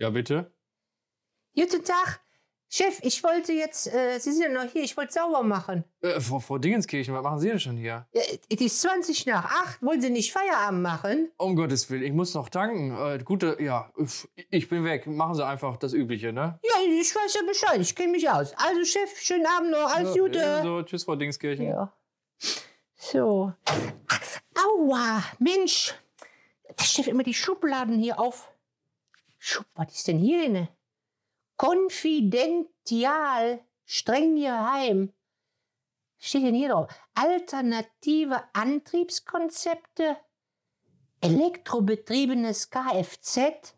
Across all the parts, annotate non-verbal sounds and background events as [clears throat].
Ja, bitte. Guten Tag. Chef, ich wollte jetzt, äh, Sie sind ja noch hier, ich wollte sauber machen. Äh, Frau, Frau Dingenskirchen, was machen Sie denn schon hier? Ja, es ist 20 nach 8, wollen Sie nicht Feierabend machen? Um Gottes Willen, ich muss noch tanken. Äh, gute, ja, ich bin weg. Machen Sie einfach das Übliche, ne? Ja, ich weiß ja Bescheid, ich kenne mich aus. Also Chef, schönen Abend noch, alles Ja, Gute. So, tschüss, Frau Dingenskirchen. Ja. So. Aua, Mensch. Der Chef immer die Schubladen hier auf. Schub, was ist denn hier denn? Konfidential, streng geheim. Steht denn hier drauf? Alternative Antriebskonzepte, elektrobetriebenes Kfz,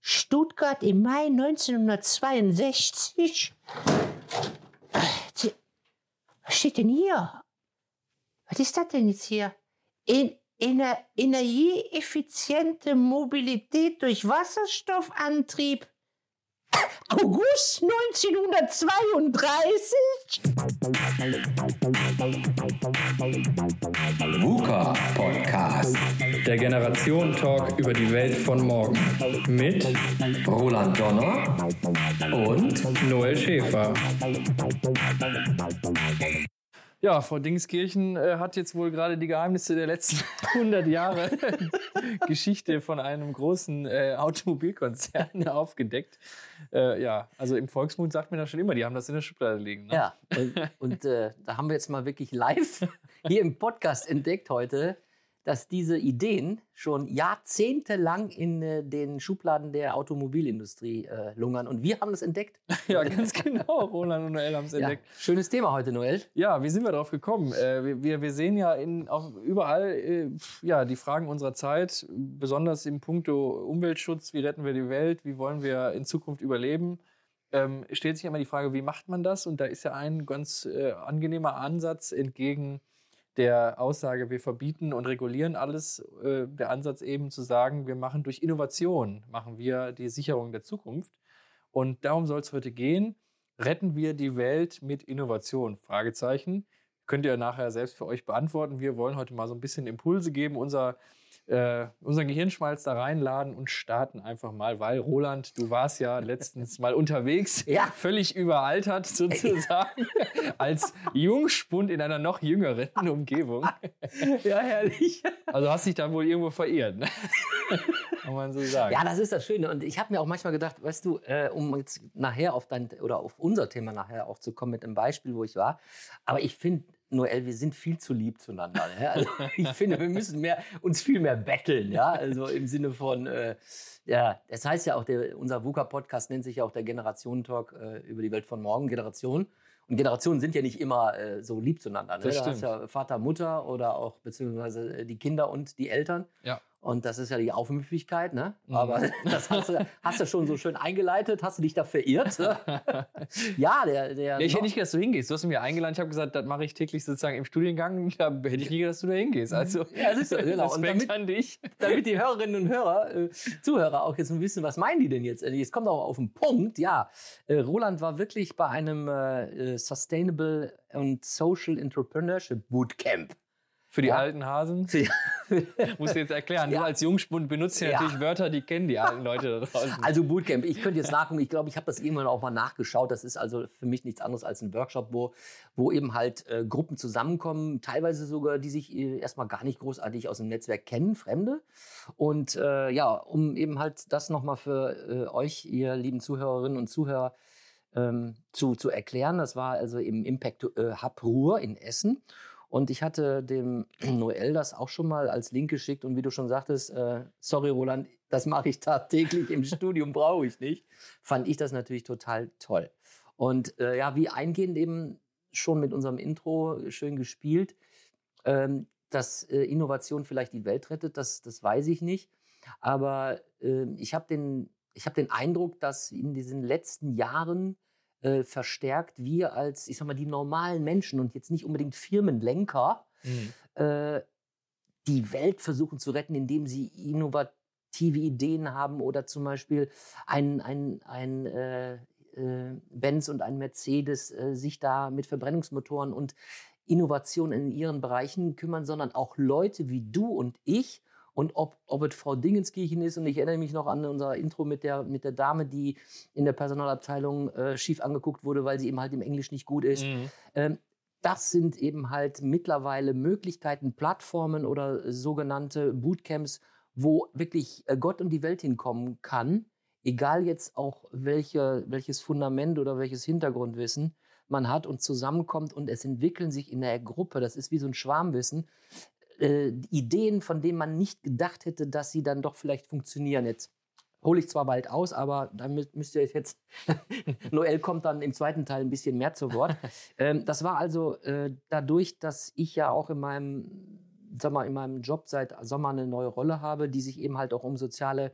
Stuttgart im Mai 1962. Was steht denn hier? Was ist das denn jetzt hier? In, energieeffiziente Mobilität durch Wasserstoffantrieb. [coughs] August 1932? VUCA Podcast. Der Generation-Talk über die Welt von morgen. Mit Roland Donner und Noel Schäfer. Ja, Frau Dingskirchen äh, hat jetzt wohl gerade die Geheimnisse der letzten [laughs] 100 Jahre [laughs] Geschichte von einem großen äh, Automobilkonzern [laughs] aufgedeckt. Äh, ja, also im Volksmund sagt man das schon immer, die haben das in der Schublade liegen. Ne? Ja, und, und äh, da haben wir jetzt mal wirklich live hier im Podcast entdeckt heute, dass diese Ideen schon jahrzehntelang in äh, den Schubladen der Automobilindustrie äh, lungern. Und wir haben das entdeckt. [laughs] Ja, ganz genau. Roland und Noel haben es Ja, entdeckt. schönes Thema heute, Noel. Ja, wie sind wir drauf gekommen? Äh, wir- wir, sehen ja in, auch überall äh, ja, die Fragen unserer Zeit, besonders im Punkto Umweltschutz, wie retten wir die Welt, wie wollen wir in Zukunft überleben, ähm, stellt sich immer die Frage, wie macht man das? Und da ist ja ein ganz äh, angenehmer Ansatz entgegen der Aussage, wir verbieten und regulieren alles, äh, der Ansatz eben zu sagen, wir machen durch Innovation, machen wir die Sicherung der Zukunft. Und darum soll es heute gehen. Retten wir die Welt mit Innovation? Fragezeichen. Könnt ihr nachher selbst für euch beantworten. Wir wollen heute mal so ein bisschen Impulse geben, unser, äh, unseren Gehirnschmalz da reinladen und starten einfach mal, weil Roland, du warst ja [laughs] letztens mal unterwegs, Ja. völlig überaltert sozusagen, [laughs] als Jungspund in einer noch jüngeren Umgebung. [laughs] Ja, herrlich. Also hast dich da wohl irgendwo verirrt, ne? kann man so sagen. Ja, das ist das Schöne. Und ich habe mir auch manchmal gedacht, weißt du, äh, um jetzt nachher auf dein oder auf unser Thema nachher auch zu kommen mit einem Beispiel, wo ich war. Aber ich finde, Noel, wir sind viel zu lieb zueinander. Ne? Also, [laughs] ich finde, wir müssen mehr, uns viel mehr betteln, ja. Also im Sinne von, äh, ja, das heißt ja auch, der, unser VUCA-Podcast nennt sich ja auch der Generationentalk äh, über die Welt von morgen, Generation. Und Generationen sind ja nicht immer äh, so lieb zueinander. Ne? Das Da hast stimmt. ja Vater, Mutter oder auch beziehungsweise äh, die Kinder und die Eltern. Ja. Und das ist ja die Aufmüpfigkeit, ne? Mhm. Aber [laughs] das hast du, hast du schon so schön eingeleitet. Hast du dich da verirrt? [laughs] ja, der, der. Ja, ich hätte nicht gedacht, dass du hingehst. Du hast mich eingeladen. Ich habe gesagt, das mache ich täglich sozusagen im Studiengang. [laughs] Da hätte ich nie gedacht, dass du da hingehst. Also, Ja, siehst du, genau. Und Respekt damit- an dich. damit die Hörerinnen und Hörer, äh, Zuhörer auch jetzt wissen, was meinen die denn jetzt? Äh, Jetzt kommt auch auf den Punkt. Ja, äh, Roland war wirklich bei einem äh, äh, Sustainable und Social Entrepreneurship Bootcamp. Für die Ja. alten Hasen. [laughs] [laughs] Musst du jetzt erklären. Ja. Du als Jungspund benutzt ja natürlich Wörter, die kennen die alten Leute da draußen. Also Bootcamp, ich könnte jetzt nachgucken, ich glaube, ich habe das irgendwann auch mal nachgeschaut. Das ist also für mich nichts anderes als ein Workshop, wo, wo eben halt äh, Gruppen zusammenkommen, teilweise sogar, die sich äh, erstmal gar nicht großartig aus dem Netzwerk kennen, Fremde. Und äh, ja, um eben halt das nochmal für äh, euch, ihr lieben Zuhörerinnen und Zuhörer, ähm, zu, zu erklären. Das war also im Impact äh, Hub Ruhr in Essen. Und ich hatte dem [clears throat] Noel das auch schon mal als Link geschickt. Und wie du schon sagtest, äh, sorry Roland, das mache ich [laughs] tagtäglich im Studium, brauche ich nicht. Fand ich das natürlich total toll. Und äh, ja, wie eingehend eben schon mit unserem Intro schön gespielt, ähm, dass äh, Innovation vielleicht die Welt rettet, das, das weiß ich nicht. Aber äh, ich habe den, hab den Eindruck, dass in diesen letzten Jahren äh, verstärkt wir als, ich sag mal, die normalen Menschen und jetzt nicht unbedingt Firmenlenker Mhm. äh, die Welt versuchen zu retten, indem sie innovative Ideen haben oder zum Beispiel ein, ein, ein äh, äh, Benz und ein Mercedes äh, sich da mit Verbrennungsmotoren und Innovation in ihren Bereichen kümmern, sondern auch Leute wie du und ich Und ob, ob es Frau Dingenskirchen ist, und ich erinnere mich noch an unser Intro mit der, mit der Dame, die in der Personalabteilung äh, schief angeguckt wurde, weil sie eben halt im Englisch nicht gut ist. Mhm. Ähm, das sind eben halt mittlerweile Möglichkeiten, Plattformen oder sogenannte Bootcamps, wo wirklich äh, Gott und die Welt hinkommen kann, egal jetzt auch welche, welches Fundament oder welches Hintergrundwissen man hat und zusammenkommt und es entwickeln sich in der Gruppe, das ist wie so ein Schwarmwissen, äh, Ideen, von denen man nicht gedacht hätte, dass sie dann doch vielleicht funktionieren. Jetzt hole ich zwar bald aus, aber dann mü- müsst ihr jetzt, [laughs] Noel kommt dann im zweiten Teil ein bisschen mehr zu Wort. [laughs] ähm, das war also äh, dadurch, dass ich ja auch in meinem, sag mal, in meinem Job seit Sommer eine neue Rolle habe, die sich eben halt auch um soziale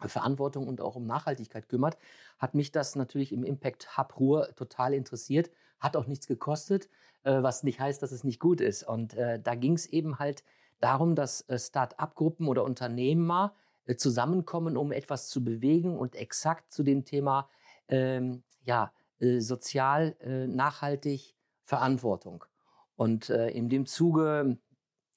Verantwortung und auch um Nachhaltigkeit kümmert, hat mich das natürlich im Impact Hub Ruhr total interessiert, hat auch nichts gekostet, äh, was nicht heißt, dass es nicht gut ist. Und äh, da ging es eben halt darum, dass äh, Start-up-Gruppen oder Unternehmer zusammenkommen, um etwas zu bewegen und exakt zu dem Thema ähm, ja, sozial, nachhaltig Verantwortung. Und in dem Zuge,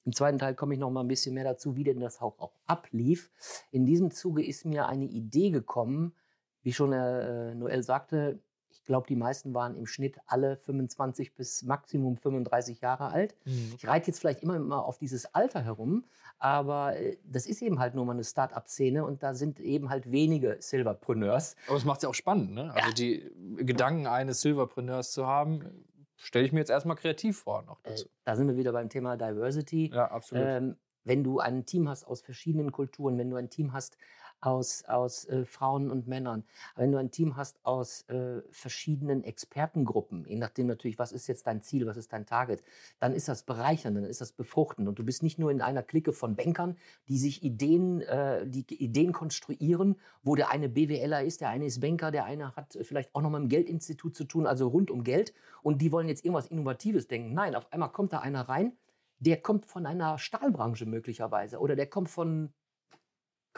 im zweiten Teil komme ich noch mal ein bisschen mehr dazu, wie denn das auch, auch ablief. In diesem Zuge ist mir eine Idee gekommen, wie schon äh, Noel sagte, ich glaube, die meisten waren im Schnitt alle 25 bis Maximum 35 Jahre alt. Mhm. Ich reite jetzt vielleicht immer mal auf dieses Alter herum, aber äh, das ist eben halt nur mal eine Start-up-Szene und da sind eben halt wenige Silverpreneurs. Aber es macht es ja auch spannend, ne? Also die Gedanken eines Silverpreneurs zu haben, stelle ich mir jetzt erstmal kreativ vor noch Äh, dazu. da sind wir wieder beim Thema Diversity. Ja, absolut. Ähm, wenn du ein Team hast aus verschiedenen Kulturen, wenn du ein Team hast aus, aus äh, Frauen und Männern, wenn du ein Team hast aus äh, verschiedenen Expertengruppen, je nachdem natürlich, was ist jetzt dein Ziel, was ist dein Target, dann ist das bereichernd, dann ist das befruchtend. Und du bist nicht nur in einer Clique von Bankern, die sich Ideen, äh, die Ideen konstruieren, wo der eine BWLer ist, der eine ist Banker, der eine hat vielleicht auch noch mal im Geldinstitut zu tun, also rund um Geld. Und die wollen jetzt irgendwas Innovatives denken. Nein, auf einmal kommt da einer rein, der kommt von einer Stahlbranche möglicherweise oder der kommt von,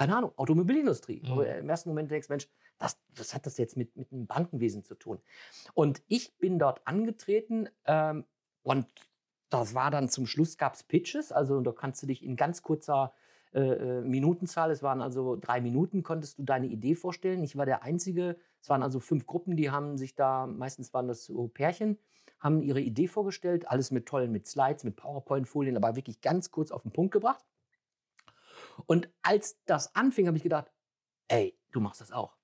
keine Ahnung, Automobilindustrie. Mhm. Im ersten Moment denkst, Mensch, was, was hat das jetzt mit, mit dem Bankenwesen zu tun? Und ich bin dort angetreten ähm, und das war dann zum Schluss gab es Pitches, also da kannst du dich in ganz kurzer äh, äh, Minutenzahl, es waren also drei Minuten, konntest du deine Idee vorstellen. Ich war der Einzige, es waren also fünf Gruppen, die haben sich da, meistens waren das so Pärchen, haben ihre Idee vorgestellt, alles mit tollen, mit Slides, mit PowerPoint-Folien, aber wirklich ganz kurz auf den Punkt gebracht. Und als das anfing, habe ich gedacht, ey, du machst das auch.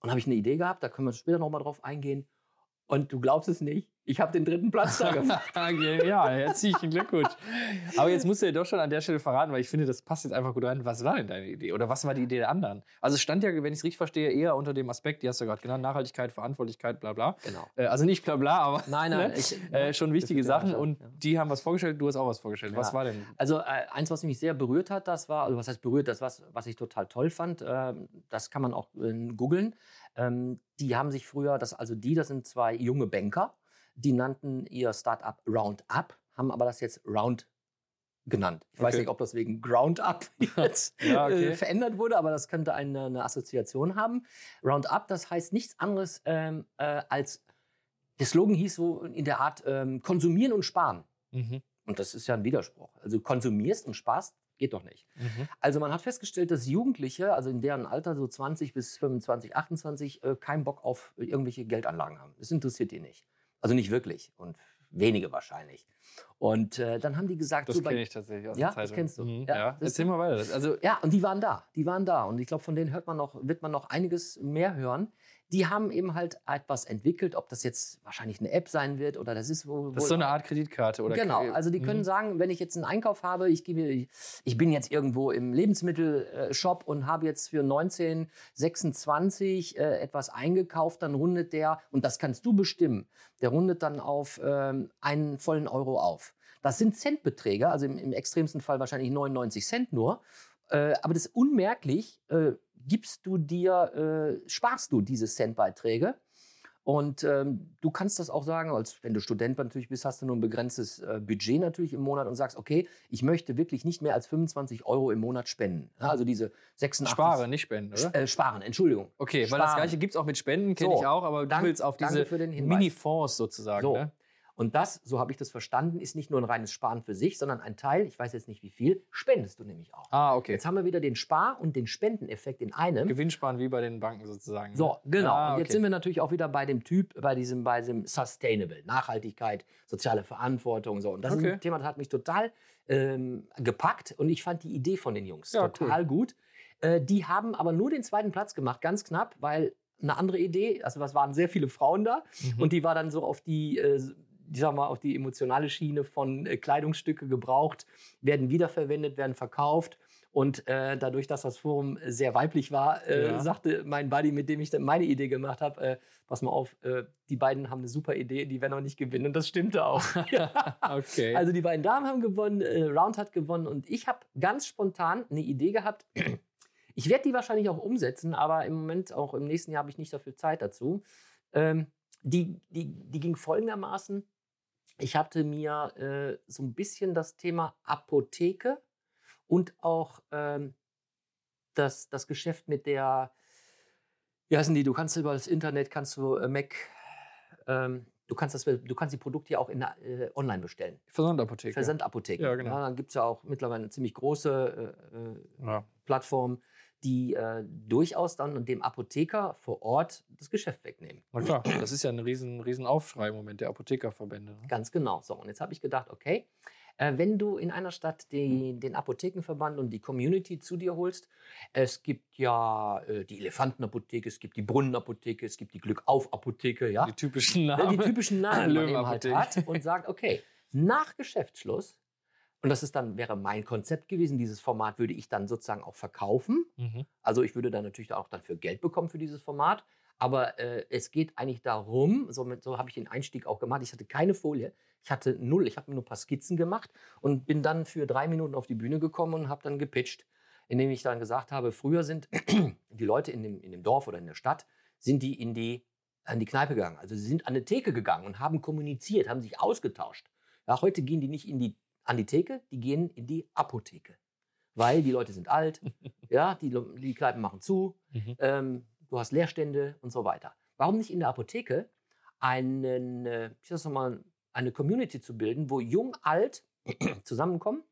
Und habe ich eine Idee gehabt, da können wir später nochmal drauf eingehen. Und du glaubst es nicht, ich habe den dritten Platz da [laughs] gemacht. ja, herzlichen Glückwunsch. Aber jetzt musst du ja doch schon an der Stelle verraten, weil ich finde, das passt jetzt einfach gut rein. Was war denn deine Idee? Oder was war die Idee der anderen? Also es stand ja, wenn ich es richtig verstehe, eher unter dem Aspekt, die hast du gerade genannt, Nachhaltigkeit, Verantwortlichkeit, bla bla. Genau. Äh, also nicht bla bla, aber Nein, nein, ne? ich- äh, schon wichtige ja Sachen. Und ja. die haben was vorgestellt, du hast auch was vorgestellt. Was Ja. war denn? Also äh, eins, was mich sehr berührt hat, das war, also was heißt berührt, das was, was ich total toll fand, ähm, das kann man auch äh, googeln. Ähm, die haben sich früher, das, also die, das sind zwei junge Banker, die nannten ihr Startup Roundup, haben aber das jetzt Round genannt. Ich weiß Okay. nicht, ob das wegen Ground Up [laughs] jetzt Ja, okay. äh, verändert wurde, aber das könnte eine, eine Assoziation haben. Roundup, das heißt nichts anderes ähm, äh, als, der Slogan hieß so in der Art ähm, konsumieren und sparen. Mhm. Und das ist ja ein Widerspruch. Also konsumierst und sparst, geht doch nicht. Mhm. Also man hat festgestellt, dass Jugendliche, also in deren Alter so 20 bis 25, 28, äh, keinen Bock auf irgendwelche Geldanlagen haben. Das interessiert die nicht. Also nicht wirklich und wenige wahrscheinlich. Und äh, dann haben die gesagt, Das so kenne ich tatsächlich aus Ja, der das Zeitung. kennst du. Mhm. Ja, Ja, das- Erzähl mal weiter. Das- Also, ja, und die waren da. Die waren da. Und ich glaube, von denen hört man noch, wird man noch einiges mehr hören. Die haben eben halt etwas entwickelt, ob das jetzt wahrscheinlich eine App sein wird oder das ist wo. das ist so eine Art Kreditkarte. Oder genau, also die können Mhm. sagen, wenn ich jetzt einen Einkauf habe, ich, gebe, ich bin jetzt irgendwo im Lebensmittelshop und habe jetzt für 1926 äh, etwas eingekauft, dann rundet der, und das kannst du bestimmen, der rundet dann auf ähm, einen vollen Euro auf. Das sind Centbeträge, also im, im extremsten Fall wahrscheinlich 99 Cent nur. Äh, aber das ist unmerklich, äh, gibst du dir, äh, sparst du diese Centbeiträge. Und ähm, du kannst das auch sagen, als wenn du Student natürlich bist, hast du nur ein begrenztes äh, Budget natürlich im Monat und sagst, okay, ich möchte wirklich nicht mehr als 25 Euro im Monat spenden. Ja, also diese 86... Spare, nicht spenden, oder? Äh, sparen, Entschuldigung. Okay, weil das Sparen. Gleiche gibt es auch mit Spenden, kenne So, ich auch, aber dank- du willst auf diese. Mini-Fonds sozusagen. So. Ne? Und das, so habe ich das verstanden, ist nicht nur ein reines Sparen für sich, sondern ein Teil, ich weiß jetzt nicht wie viel, spendest du nämlich auch. Ah, okay. Jetzt haben wir wieder den Spar- und den Spendeneffekt in einem. Gewinnsparen wie bei den Banken sozusagen. ne? So, genau. Ah, Und jetzt okay. sind wir natürlich auch wieder bei dem Typ, bei diesem, bei diesem Sustainable, Nachhaltigkeit, soziale Verantwortung. So. Und das ist Okay. ein Thema, das hat mich total ähm, gepackt und ich fand die Idee von den Jungs Ja, total gut. Äh, die haben aber nur den zweiten Platz gemacht, ganz knapp, weil eine andere Idee, also es waren sehr viele Frauen da Mhm. und die war dann so auf die, äh, ich sag mal, auf die emotionale Schiene von äh, Kleidungsstücke gebraucht, werden wiederverwendet, werden verkauft. Und äh, dadurch, dass das Forum sehr weiblich war, äh, Ja. sagte mein Buddy, mit dem ich dann meine Idee gemacht habe, äh, pass mal auf, äh, die beiden haben eine super Idee, die werden auch nicht gewinnen. Und das stimmte auch. [laughs] [laughs] okay. Also die beiden Damen haben gewonnen, äh, Round hat gewonnen und ich habe ganz spontan eine Idee gehabt. [clears throat] Ich werde die wahrscheinlich auch umsetzen, aber im Moment, auch im nächsten Jahr, habe ich nicht so viel Zeit dazu. Ähm, die, die, die ging folgendermaßen. Ich hatte mir äh, so ein bisschen das Thema Apotheke und auch ähm, das, das Geschäft mit der, wie heißen die, du kannst über das Internet, kannst du äh, Mac, ähm, du, kannst das, du kannst die Produkte ja auch in äh, online bestellen. Versandapotheke. Versandapotheken. Ja, genau. dann gibt es ja auch mittlerweile eine ziemlich große äh, äh, Ja. Plattform, die äh, durchaus dann dem Apotheker vor Ort das Geschäft wegnehmen. Na klar, das ist ja ein riesen, riesen Aufschrei im Moment der Apothekerverbände. Ne? Ganz genau. So, und jetzt habe ich gedacht, okay, äh, wenn du in einer Stadt die, den Apothekenverband und die Community zu dir holst, es gibt ja äh, die Elefantenapotheke, es gibt die Brunnenapotheke, es gibt die Glückauf-Apotheke, ja. Die typischen Ja, Namen. die typischen Namen, die man eben halt hat und sagt, okay, nach Geschäftsschluss, und das ist dann, wäre mein Konzept gewesen, dieses Format würde ich dann sozusagen auch verkaufen. Mhm. Also ich würde dann natürlich auch dafür Geld bekommen für dieses Format. Aber äh, es geht eigentlich darum, so, mit- so habe ich den Einstieg auch gemacht. Ich hatte keine Folie, ich hatte null, ich habe mir nur ein paar Skizzen gemacht und bin dann für drei Minuten auf die Bühne gekommen und habe dann gepitcht, indem ich dann gesagt habe, früher sind [clears throat] die Leute in dem, in dem Dorf oder in der Stadt, sind die in die an die Kneipe gegangen. Also sie sind an eine Theke gegangen und haben kommuniziert, haben sich ausgetauscht. Ja, heute gehen die nicht in die, an die Theke, die gehen in die Apotheke. Weil die Leute sind alt, [laughs] ja, die, die Kneipen machen zu, Mhm. ähm, du hast Leerstände und so weiter. Warum nicht in der Apotheke einen, äh, ich sag mal, eine Community zu bilden, wo jung, alt [clears throat] zusammenkommen,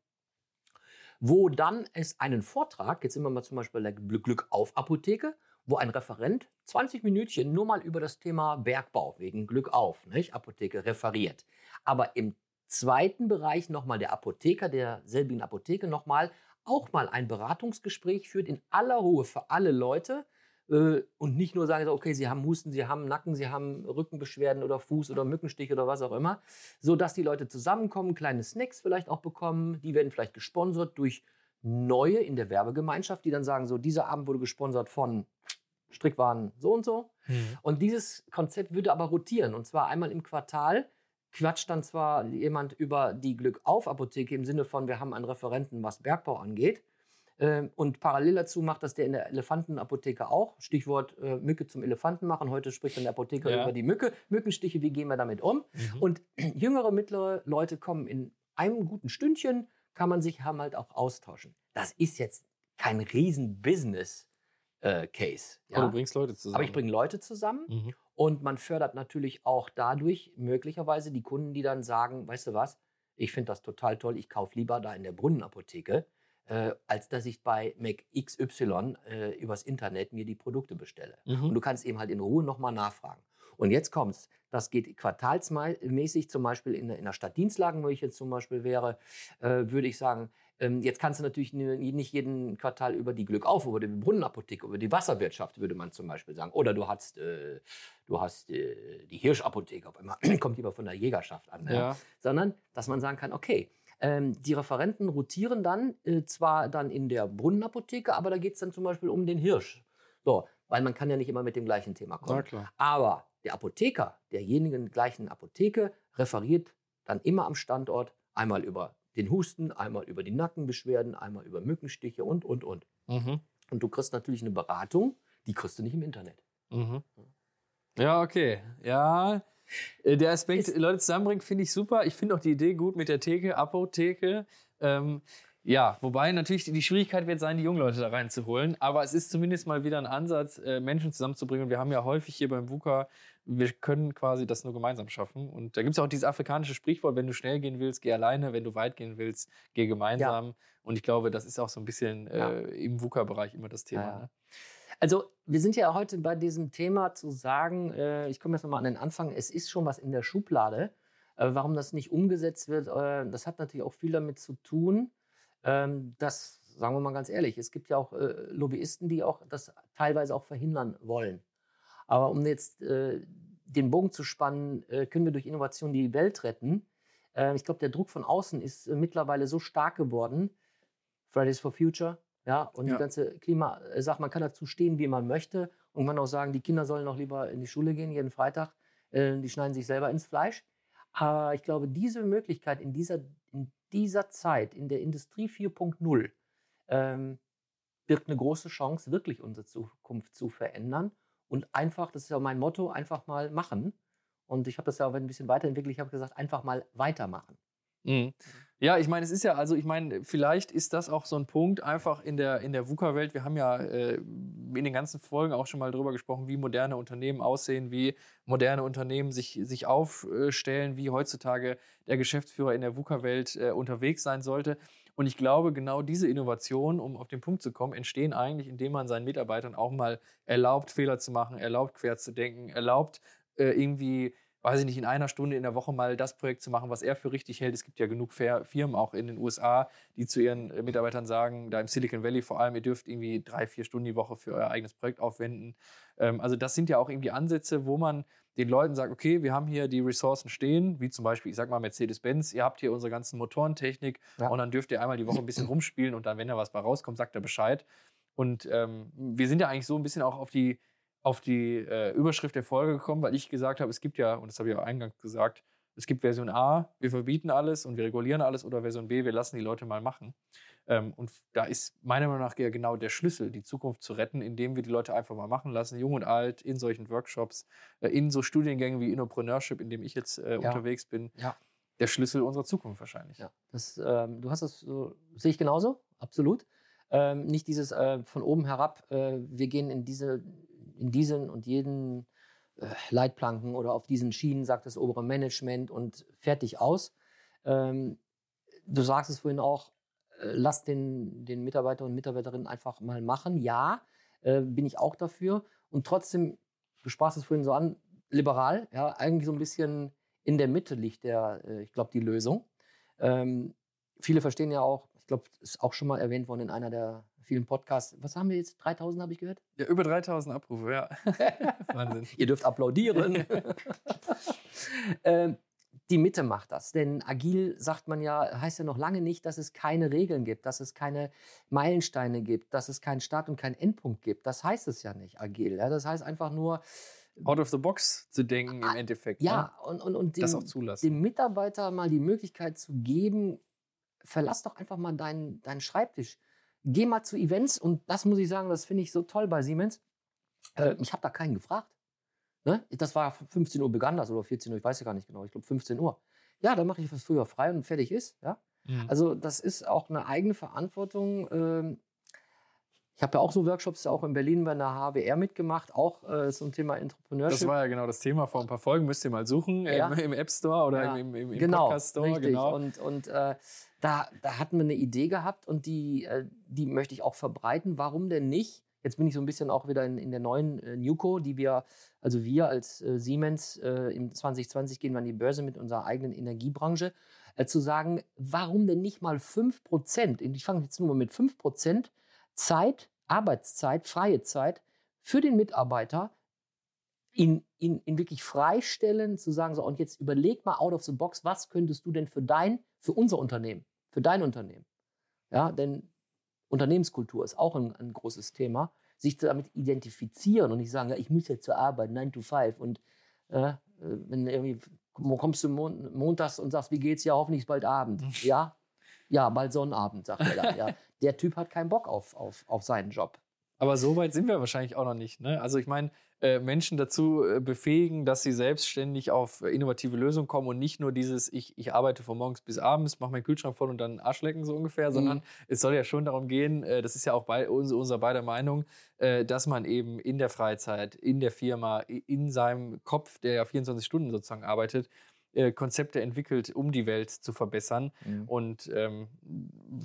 wo dann es einen Vortrag, jetzt sind wir mal zum Beispiel bei der Glück, Glück auf Apotheke, wo ein Referent 20 Minütchen nur mal über das Thema Bergbau wegen Glück auf, nicht? Apotheke referiert. Aber im zweiten Bereich nochmal der Apotheker, der selbigen Apotheke nochmal auch mal ein Beratungsgespräch führt in aller Ruhe für alle Leute äh, und nicht nur sagen, okay, Sie haben Husten, Sie haben Nacken, Sie haben Rückenbeschwerden oder Fuß oder Mückenstich oder was auch immer, so dass die Leute zusammenkommen, kleine Snacks vielleicht auch bekommen, die werden vielleicht gesponsert durch neue in der Werbegemeinschaft, die dann sagen, so dieser Abend wurde gesponsert von Strickwaren so und so. Mhm. Und dieses Konzept würde aber rotieren. Und zwar einmal im Quartal quatscht dann zwar jemand über die Glückauf-Apotheke im Sinne von, wir haben einen Referenten, was Bergbau angeht. Ähm, Und parallel dazu macht das der in der Elefantenapotheke auch. Stichwort äh, Mücke zum Elefanten machen. Heute spricht dann der Apotheker Ja. über die Mücke. Mückenstiche, wie gehen wir damit um? Mhm. Und [clears throat] jüngere, mittlere Leute kommen in einem guten Stündchen, kann man sich haben halt auch austauschen. Das ist jetzt kein riesen Business-Case. Aber du bringst Leute zusammen. Aber ich bringe Leute zusammen Mhm. Und man fördert natürlich auch dadurch möglicherweise die Kunden, die dann sagen, weißt du was, ich finde das total toll, ich kaufe lieber da in der Brunnenapotheke, äh, als dass ich bei Mac XY äh, übers Internet mir die Produkte bestelle. Mhm. Und du kannst eben halt in Ruhe nochmal nachfragen. Und jetzt kommt's. Das geht quartalsmäßig, zum Beispiel in, der- in der Stadt Dienstlagen, wo ich jetzt zum Beispiel wäre, äh, würde ich sagen, jetzt kannst du natürlich ni- nicht jeden Quartal über die Glück auf, über die Brunnenapotheke, über die Wasserwirtschaft, würde man zum Beispiel sagen. Oder du hast, äh, du hast äh, die Hirschapotheke, auf einmal [clears throat] kommt lieber von der Jägerschaft an. Ja. Sondern, dass man sagen kann, okay, ähm, die Referenten rotieren dann äh, zwar dann in der Brunnenapotheke, aber da geht es dann zum Beispiel um den Hirsch. So, weil man kann ja nicht immer mit dem gleichen Thema kommen. Aber der Apotheker, derjenigen gleichen Apotheke, referiert dann immer am Standort einmal über den Husten, einmal über die Nackenbeschwerden, einmal über Mückenstiche und, und, und. Mhm. Und du kriegst natürlich eine Beratung, die kriegst du nicht im Internet. Mhm. Ja, okay. Ja. Äh, Der Aspekt, Leute zusammenbringen, finde ich super. Ich finde auch die Idee gut mit der Theke, Apotheke. Ähm, Ja, wobei natürlich die Schwierigkeit wird sein, die jungen Leute da reinzuholen. Aber es ist zumindest mal wieder ein Ansatz, äh, Menschen zusammenzubringen. Wir haben ja häufig hier beim VUCA, wir können quasi das nur gemeinsam schaffen. Und da gibt es auch dieses afrikanische Sprichwort, wenn du schnell gehen willst, geh alleine. Wenn du weit gehen willst, geh gemeinsam. Und ich glaube, das ist auch so ein bisschen Ja. äh, im VUCA-Bereich immer das Thema. Ja, ja. Ne? Also, wir sind ja heute bei diesem Thema zu sagen, äh, ich komme jetzt nochmal an den Anfang, es ist schon was in der Schublade. Äh, warum das nicht umgesetzt wird, äh, das hat natürlich auch viel damit zu tun, ähm, dass, sagen wir mal ganz ehrlich, es gibt ja auch äh, Lobbyisten, die auch das teilweise auch verhindern wollen. Aber um jetzt äh, den Bogen zu spannen, äh, können wir durch Innovation die Welt retten. Äh, ich glaube, der Druck von außen ist äh, mittlerweile so stark geworden. Fridays for Future, ja, und Ja. die ganze Klimasache, man kann dazu stehen, wie man möchte. Und man auch sagen, die Kinder sollen noch lieber in die Schule gehen, jeden Freitag. Äh, die schneiden sich selber ins Fleisch. Aber ich glaube, diese Möglichkeit in dieser, dieser Zeit, in der Industrie 4.0, ähm, birgt eine große Chance, wirklich unsere Zukunft zu verändern. Und einfach, das ist ja mein Motto, einfach mal machen. Und ich habe das ja auch ein bisschen weiterentwickelt. Ich habe gesagt, einfach mal weitermachen. Mhm. Ja, ich meine, es ist ja, also ich meine, vielleicht ist das auch so ein Punkt einfach in der, in der VUCA-Welt. Wir haben ja äh, in den ganzen Folgen auch schon mal drüber gesprochen, wie moderne Unternehmen aussehen, wie moderne Unternehmen sich, sich aufstellen, wie heutzutage der Geschäftsführer in der VUCA-Welt äh, unterwegs sein sollte. Und ich glaube, genau diese Innovationen, um auf den Punkt zu kommen, entstehen eigentlich, indem man seinen Mitarbeitern auch mal erlaubt, Fehler zu machen, erlaubt, quer zu denken, erlaubt, äh, irgendwie weiß ich nicht, in einer Stunde in der Woche mal das Projekt zu machen, was er für richtig hält. Es gibt ja genug Firmen auch in den USA, die zu ihren äh, Mitarbeitern sagen, da im Silicon Valley vor allem, ihr dürft irgendwie drei, vier Stunden die Woche für euer eigenes Projekt aufwenden. Ähm, also das sind ja auch irgendwie Ansätze, wo man den Leuten sagt, okay, wir haben hier die Ressourcen stehen, wie zum Beispiel, ich sag mal Mercedes-Benz, ihr habt hier unsere ganzen Motorentechnik Ja. und dann dürft ihr einmal die Woche ein bisschen rumspielen und dann, wenn da was bei rauskommt, sagt er Bescheid. Und ähm, wir sind ja eigentlich so ein bisschen auch auf die, auf die äh, Überschrift der Folge gekommen, weil ich gesagt habe, es gibt ja, und das habe ich auch eingangs gesagt, es gibt Version A, wir verbieten alles und wir regulieren alles, oder Version B, wir lassen die Leute mal machen. Ähm, und da ist meiner Meinung nach ja genau der Schlüssel, die Zukunft zu retten, indem wir die Leute einfach mal machen lassen, jung und alt, in solchen Workshops, äh, in so Studiengängen wie Innopreneurship, in dem ich jetzt äh, Ja. unterwegs bin. Ja. Der Schlüssel unserer Zukunft wahrscheinlich. Ja, das, ähm, du hast das so, sehe ich genauso, absolut. Ähm, nicht dieses äh, von oben herab, äh, wir gehen in diese, in diesen und jeden äh, Leitplanken oder auf diesen Schienen, sagt das obere Management und fertig aus. Ähm, du sagst es vorhin auch, äh, lass den, den Mitarbeiter und Mitarbeiterinnen einfach mal machen. Ja, äh, bin ich auch dafür. Und trotzdem, du sprachst es vorhin so an, liberal, ja, eigentlich so ein bisschen in der Mitte liegt der, äh, ich glaube, die Lösung. Ähm, viele verstehen ja auch, ich glaube, ist auch schon mal erwähnt worden in einer der vielen Podcasts. Was haben wir jetzt? 3000 habe ich gehört? Ja, über 3000 Abrufe, ja. [laughs] Wahnsinn. Ihr dürft applaudieren. [laughs] ähm, die Mitte macht das. Denn agil, sagt man ja, heißt ja noch lange nicht, dass es keine Regeln gibt, dass es keine Meilensteine gibt, dass es keinen Start und keinen Endpunkt gibt. Das heißt es ja nicht, agil. Ja? Das heißt einfach nur, Out of the box zu denken im Endeffekt. ja, ne? und, und, und Das dem- auch zulassen. dem Mitarbeiter mal die Möglichkeit zu geben, verlass doch einfach mal deinen, deinen Schreibtisch. Geh mal zu Events und das muss ich sagen, das finde ich so toll bei Siemens. Äh, ich habe da keinen gefragt. Ne? Das war 15 Uhr begann das oder 14 Uhr, ich weiß ja gar nicht genau, ich glaube 15 Uhr. Ja, dann mache ich was früher frei und fertig ist. Ja? Mhm. Also das ist auch eine eigene Verantwortung. Ähm, ich habe ja auch so Workshops auch in Berlin bei der HWR mitgemacht, auch äh, zum Thema Entrepreneurship. Das war ja genau das Thema vor ein paar Folgen. Müsst ihr mal suchen Ja. im, im App Store oder Ja, im, im, im genau, Podcast Store. richtig. Genau. Und, und äh, da, da hatten wir eine Idee gehabt und die, äh, die möchte ich auch verbreiten. Warum denn nicht? Jetzt bin ich so ein bisschen auch wieder in, in der neuen äh, Newco, die wir, also wir als äh, Siemens äh, im 2020 gehen wir an die Börse mit unserer eigenen Energiebranche, äh, zu sagen, warum denn nicht mal 5%, ich fange jetzt nur mal mit 5% Zeit, Arbeitszeit, freie Zeit für den Mitarbeiter ihn, ihn, ihn wirklich freistellen, zu sagen, so, und jetzt überleg mal out of the box, was könntest du denn für dein, für unser Unternehmen, für dein Unternehmen, ja, denn Unternehmenskultur ist auch ein, ein großes Thema, sich damit identifizieren und nicht sagen, ja, ich muss jetzt zur Arbeit, 9 to 5 und äh, wenn irgendwie, wo kommst du mon montags und sagst, wie geht's? Ja, hoffentlich ist bald Abend. [laughs] Ja, ja, bald Sonnabend, sagt er dann. Ja. Der Typ hat keinen Bock auf, auf, auf seinen Job. Aber so weit sind wir wahrscheinlich auch noch nicht. Ne? Also ich meine, äh, Menschen dazu äh, befähigen, dass sie selbstständig auf äh, innovative Lösungen kommen und nicht nur dieses, ich, ich arbeite von morgens bis abends, mache meinen Kühlschrank voll und dann Arschlecken so ungefähr, sondern es soll ja schon darum gehen, äh, das ist ja auch bei uns, unser beider Meinung, äh, dass man eben in der Freizeit, in der Firma, in seinem Kopf, der ja 24 Stunden sozusagen arbeitet, äh, Konzepte entwickelt, um die Welt zu verbessern. Und ähm,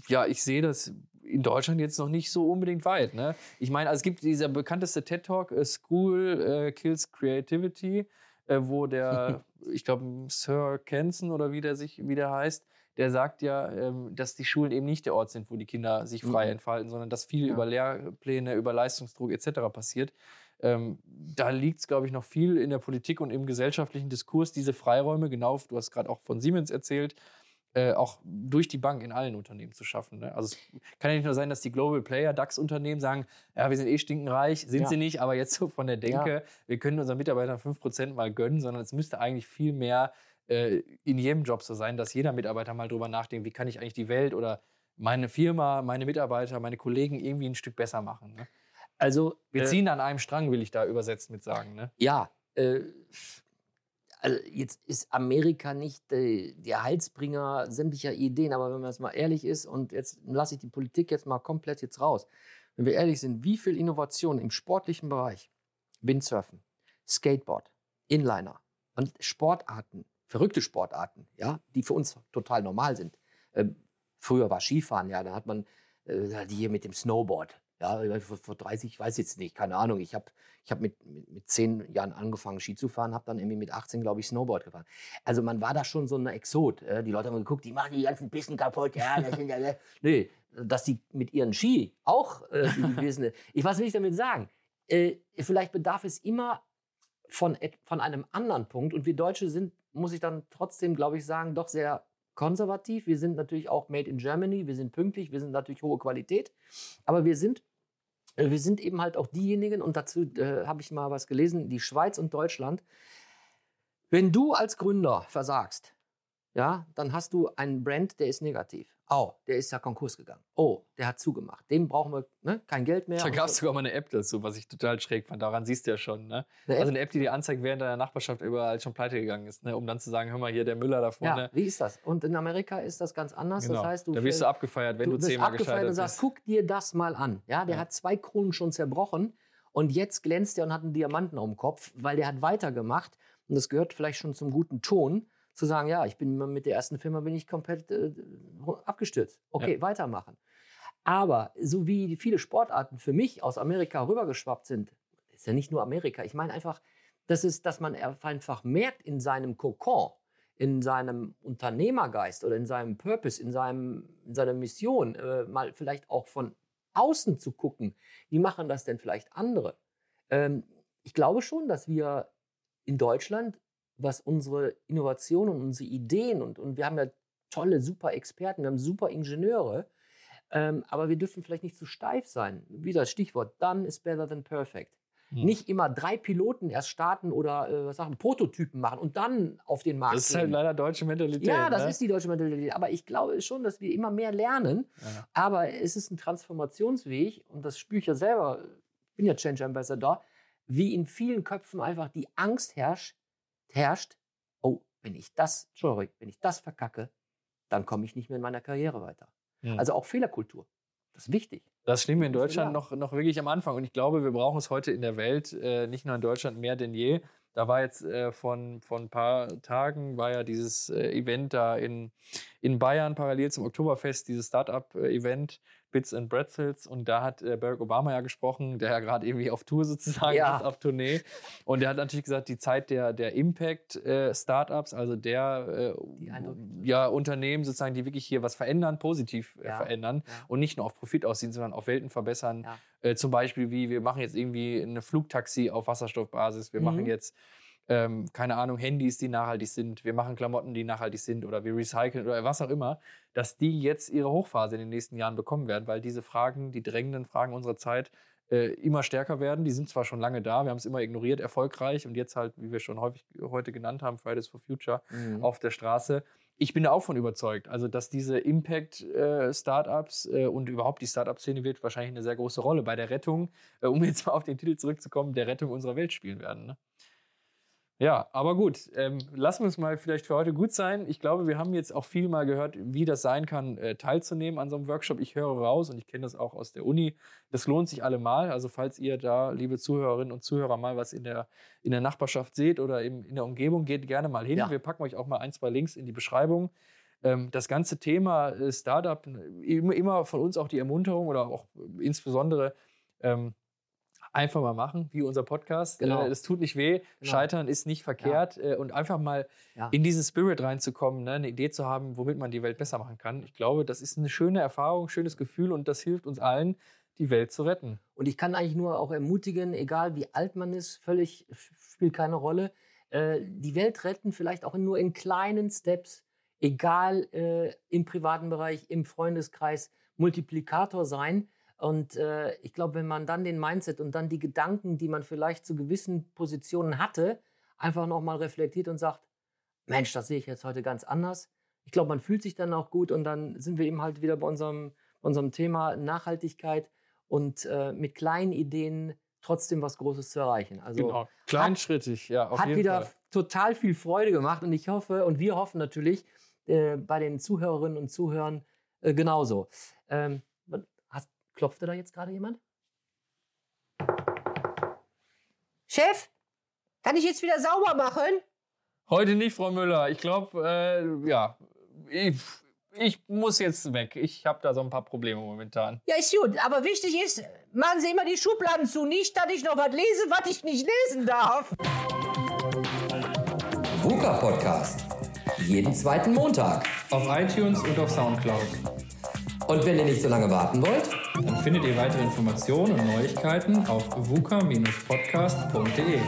ja, ich sehe das in Deutschland jetzt noch nicht so unbedingt weit. Ne? Ich meine, also es gibt dieser bekannteste TED-Talk, äh, School äh, Kills Creativity, äh, wo der, [laughs] ich glaube, Sir Kenson oder wie der sich wie der heißt, der sagt ja, ähm, dass die Schulen eben nicht der Ort sind, wo die Kinder sich frei Mhm. entfalten, sondern dass viel Ja. über Lehrpläne, über Leistungsdruck etc. passiert. Ähm, da liegt es, glaube ich, noch viel in der Politik und im gesellschaftlichen Diskurs, diese Freiräume, genau, du hast gerade auch von Siemens erzählt, äh, auch durch die Bank in allen Unternehmen zu schaffen. Ne? Also es kann ja nicht nur sein, dass die Global Player, DAX-Unternehmen sagen, ja, wir sind eh stinkenreich, sind Ja. sie nicht, aber jetzt so von der Denke, wir können unseren Mitarbeitern 5% mal gönnen, sondern es müsste eigentlich viel mehr äh, in jedem Job so sein, dass jeder Mitarbeiter mal drüber nachdenkt, wie kann ich eigentlich die Welt oder meine Firma, meine Mitarbeiter, meine Kollegen irgendwie ein Stück besser machen. Ne? Also, Wir äh, ziehen an einem Strang, will ich da übersetzt mit sagen. Ne? Ja, äh, also jetzt ist Amerika nicht äh, der Heilsbringer sämtlicher Ideen, aber wenn man jetzt mal ehrlich ist und jetzt lasse ich die Politik jetzt mal komplett jetzt raus. Wenn wir ehrlich sind, wie viel Innovation im sportlichen Bereich, Windsurfen, Skateboard, Inliner und Sportarten, verrückte Sportarten, ja, die für uns total normal sind. Ähm, früher war Skifahren, ja, da hat man äh, die hier mit dem Snowboard. Ja, vor, vor 30, ich weiß jetzt nicht, keine Ahnung. Ich habe ich hab mit, mit, mit zehn Jahren angefangen, Ski zu fahren, habe dann irgendwie mit 18, glaube ich, Snowboard gefahren. Also man war da schon so ein Exot. Äh, die Leute haben geguckt, die machen die ganzen Pisten kaputt. Ja, das sind ja, [laughs] nee, dass die mit ihren Ski auch äh, gewisse. [laughs] Ich was will ich damit sagen? Äh, vielleicht bedarf es immer von, von einem anderen Punkt. Und wir Deutsche sind, muss ich dann trotzdem, glaube ich, sagen, doch sehr konservativ. Wir sind natürlich auch made in Germany, wir sind pünktlich, wir sind natürlich hohe Qualität. Aber wir sind, wir sind eben halt auch diejenigen, und dazu äh, habe ich mal was gelesen, die Schweiz und Deutschland. Wenn du als Gründer versagst, ja, dann hast du einen Brand, der ist negativ. Oh, der ist ja Konkurs gegangen. Oh, der hat zugemacht. Dem brauchen wir ne, kein Geld mehr. Da gab es so. sogar mal eine App dazu, was ich total schräg fand. Daran siehst du ja schon. Ne? Eine? Also eine App, die dir anzeigt, während deiner Nachbarschaft überall schon pleite gegangen ist, ne? um dann zu sagen, hör mal hier, der Müller da vorne. Ja, wie ist das? Und in Amerika ist das ganz anders. Genau. Das heißt, du da wirst du abgefeiert, wenn du, bist zehnmal gescheitert und sagst, bist. guck dir das mal an. Ja, der Ja. hat zwei Kronen schon zerbrochen und jetzt glänzt er und hat einen Diamanten auf dem Kopf, weil der hat weitergemacht und das gehört vielleicht schon zum guten Ton, zu sagen, ja, ich bin mit der ersten Firma bin ich komplett äh, abgestürzt. Okay, weitermachen. Aber so wie viele Sportarten für mich aus Amerika rübergeschwappt sind, ist ja nicht nur Amerika. Ich meine einfach, das ist, dass man einfach merkt in seinem Kokon, in seinem Unternehmergeist oder in seinem Purpose, in, seinem, in seiner Mission, äh, mal vielleicht auch von außen zu gucken, wie machen das denn vielleicht andere? Ähm, ich glaube schon, dass wir in Deutschland, was unsere Innovation und unsere Ideen und, und wir haben ja tolle, super Experten, wir haben super Ingenieure, ähm, aber wir dürfen vielleicht nicht zu steif sein. Wieder das Stichwort, done is better than perfect. Hm. Nicht immer drei Piloten erst starten oder äh, was sagen, Prototypen machen und dann auf den Markt Das ist halt gehen. leider deutsche Mentalität. Ja, das ne? ist die deutsche Mentalität. Aber ich glaube schon, dass wir immer mehr lernen. Ja. Aber es ist ein Transformationsweg und das spüre ich ja selber. Ich bin ja Change Ambassador, wie in vielen Köpfen einfach die Angst herrscht, herrscht. Oh, wenn ich das, sorry, wenn ich das verkacke, dann komme ich nicht mehr in meiner Karriere weiter. Hm. Also auch Fehlerkultur. Das ist wichtig. Das stehen wir in Deutschland noch, noch wirklich am Anfang. Und ich glaube, wir brauchen es heute in der Welt, äh, nicht nur in Deutschland, mehr denn je. Da war jetzt äh, von, von ein paar Tagen, war ja dieses äh, Event da in, in Bayern parallel zum Oktoberfest, dieses Startup-Event, Bits and Bretzels. Und da hat äh, Barack Obama ja gesprochen, der ja gerade irgendwie auf Tour sozusagen Ja. ist, auf Tournee. Und der hat natürlich gesagt, die Zeit der, der Impact-Startups, also der äh, ja, Unternehmen sozusagen, die wirklich hier was verändern, positiv äh, Ja. verändern Ja. und nicht nur auf Profit aussehen, sondern auf Welten verbessern. Äh, zum Beispiel wie, wir machen jetzt irgendwie eine Flugtaxi auf Wasserstoffbasis, wir machen Mhm. jetzt, ähm, keine Ahnung, Handys, die nachhaltig sind, wir machen Klamotten, die nachhaltig sind oder wir recyceln oder was auch immer, dass die jetzt ihre Hochphase in den nächsten Jahren bekommen werden, weil diese Fragen, die drängenden Fragen unserer Zeit, äh, immer stärker werden. Die sind zwar schon lange da, wir haben es immer ignoriert, erfolgreich und jetzt halt, wie wir schon häufig heute genannt haben, Fridays for Future Mhm. auf der Straße. ich bin da auch von überzeugt. Also, dass diese Impact-Startups äh, und überhaupt die Startup-Szene wird wahrscheinlich eine sehr große Rolle bei der Rettung, äh, um jetzt mal auf den Titel zurückzukommen, der Rettung unserer Welt spielen werden. Ne? Ja, aber gut, ähm, lassen wir es mal vielleicht für heute gut sein. Ich glaube, wir haben jetzt auch viel mal gehört, wie das sein kann, äh, teilzunehmen an so einem Workshop. Ich höre raus und ich kenne das auch aus der Uni. Das lohnt sich allemal. Also falls ihr da, liebe Zuhörerinnen und Zuhörer, mal was in der, in der Nachbarschaft seht oder im, in der Umgebung, geht gerne mal hin. Ja. Wir packen euch auch mal ein, zwei Links in die Beschreibung. Ähm, das ganze Thema äh, Startup, immer, von uns auch die Ermunterung oder auch insbesondere ähm, einfach mal machen, wie unser Podcast. Genau. Äh, Es tut nicht weh, Genau. scheitern ist nicht verkehrt äh, und einfach mal Ja. in diesen Spirit reinzukommen, ne, eine Idee zu haben, womit man die Welt besser machen kann. Ich glaube, das ist eine schöne Erfahrung, schönes Gefühl und das hilft uns allen, die Welt zu retten. Und ich kann eigentlich nur auch ermutigen, egal wie alt man ist, völlig spielt keine Rolle. Äh, die Welt retten, vielleicht auch nur in kleinen Steps, egal äh, im privaten Bereich, im Freundeskreis, Multiplikator sein. Und äh, ich glaube, wenn man dann den Mindset und dann die Gedanken, die man vielleicht zu gewissen Positionen hatte, einfach nochmal reflektiert und sagt, Mensch, das sehe ich jetzt heute ganz anders. Ich glaube, man fühlt sich dann auch gut und dann sind wir eben halt wieder bei unserem, unserem Thema Nachhaltigkeit und äh, mit kleinen Ideen trotzdem was Großes zu erreichen. Also genau. Kleinschrittig, ja, auf hat jeden wieder Fall. total viel Freude gemacht und ich hoffe und wir hoffen natürlich äh, bei den Zuhörerinnen und Zuhörern äh, genauso. Ähm, klopfte da jetzt gerade jemand? Chef, kann ich jetzt wieder sauber machen? Heute nicht, Frau Müller. Ich glaube, äh, ja, ich, ich muss jetzt weg. Ich habe da so ein paar Probleme momentan. Ja, ist gut. Aber wichtig ist, machen Sie immer die Schubladen zu. Nicht, dass ich noch was lese, was ich nicht lesen darf. VUCA Podcast. Jeden zweiten Montag. Auf iTunes und auf Soundcloud. Und wenn ihr nicht so lange warten wollt, Dann findet ihr weitere Informationen und Neuigkeiten auf vuka-podcast.de.